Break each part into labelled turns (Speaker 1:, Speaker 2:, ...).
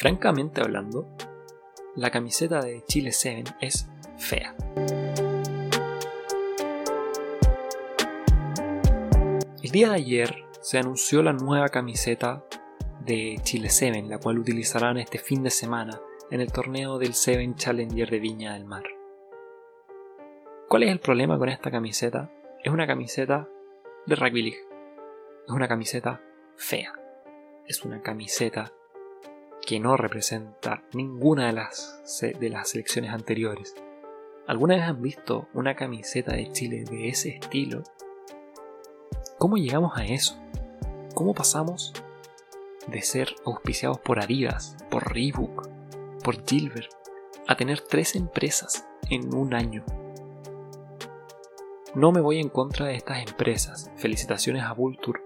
Speaker 1: francamente hablando, la camiseta de Chile 7 es fea. El día de ayer se anunció la nueva camiseta de Chile 7, la cual utilizarán este fin de semana en el torneo del Seven Challenger de Viña del Mar. ¿Cuál es el problema con esta camiseta? Es una camiseta de Rugby League. Es una camiseta fea. Es una camiseta que no representa ninguna de las, de las selecciones anteriores. ¿Alguna vez han visto una camiseta de Chile de ese estilo? ¿Cómo llegamos a eso? ¿Cómo pasamos de ser auspiciados por Adidas, por Reebok, por Gilbert, a tener tres empresas en un año? No me voy en contra de estas empresas. Felicitaciones a Vulture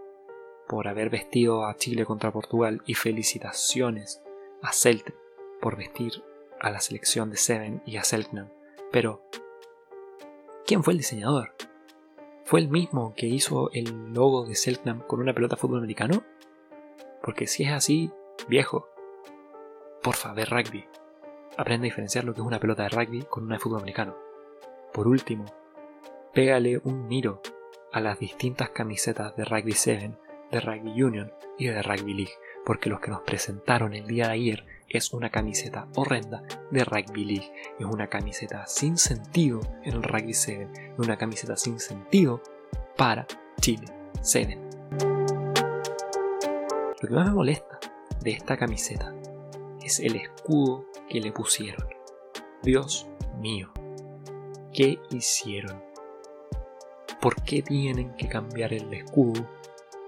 Speaker 1: por haber vestido a Chile contra Portugal y felicitaciones a Celtic por vestir a la selección de Seven y a Selknam. Pero, ¿quién fue el diseñador? ¿Fue el mismo que hizo el logo de Selknam con una pelota de fútbol americano? Porque si es así, viejo, porfa, ve rugby. Aprende a diferenciar lo que es una pelota de rugby con una de fútbol americano. Por último, pégale un miro a las distintas camisetas de Rugby 7, de Rugby Union y de Rugby League, porque los que nos presentaron el día de ayer es una camiseta horrenda de Rugby League. Es una camiseta sin sentido en el Rugby 7. Es una camiseta sin sentido para Chile 7. Lo que más me molesta de esta camiseta es el escudo que le pusieron. Dios mío, ¿qué hicieron? ¿Por qué tienen que cambiar el escudo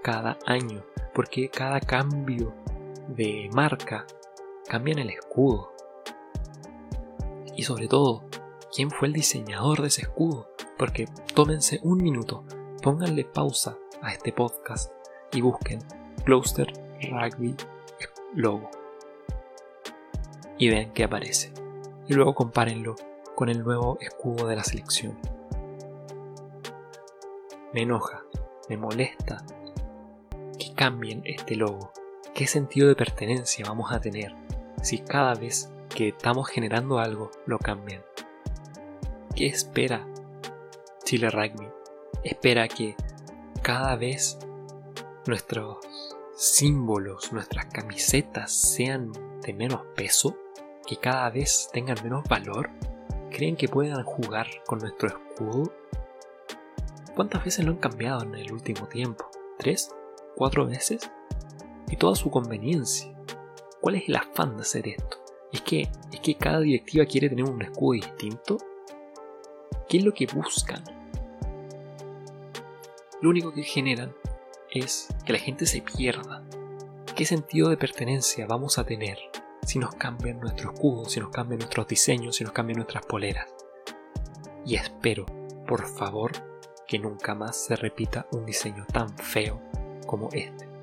Speaker 1: cada año? ¿Por qué cada cambio de marca cambian el escudo. Y sobre todo, ¿quién fue el diseñador de ese escudo? Porque tómense un minuto, pónganle pausa a este podcast y busquen Gloucester Rugby Logo. Y vean qué aparece. Y luego compárenlo con el nuevo escudo de la selección. Me enoja, me molesta cambien este logo. ¿Qué sentido de pertenencia vamos a tener si cada vez que estamos generando algo lo cambian? ¿Qué espera Chile Rugby? Espera que cada vez nuestros símbolos, nuestras camisetas sean de menos peso, que cada vez tengan menos valor. ¿Creen que puedan jugar con nuestro escudo? ¿Cuántas veces lo han cambiado en el último tiempo? ¿Tres? ¿Cuatro veces? Y toda su conveniencia. ¿Cuál es el afán de hacer esto? ¿Es que, ¿Es que cada directiva quiere tener un escudo distinto? ¿Qué es lo que buscan? Lo único que generan es que la gente se pierda. ¿Qué sentido de pertenencia vamos a tener si nos cambian nuestro escudo, si nos cambian nuestros diseños, si nos cambian nuestras poleras? Y espero, por favor, que nunca más se repita un diseño tan feo como este.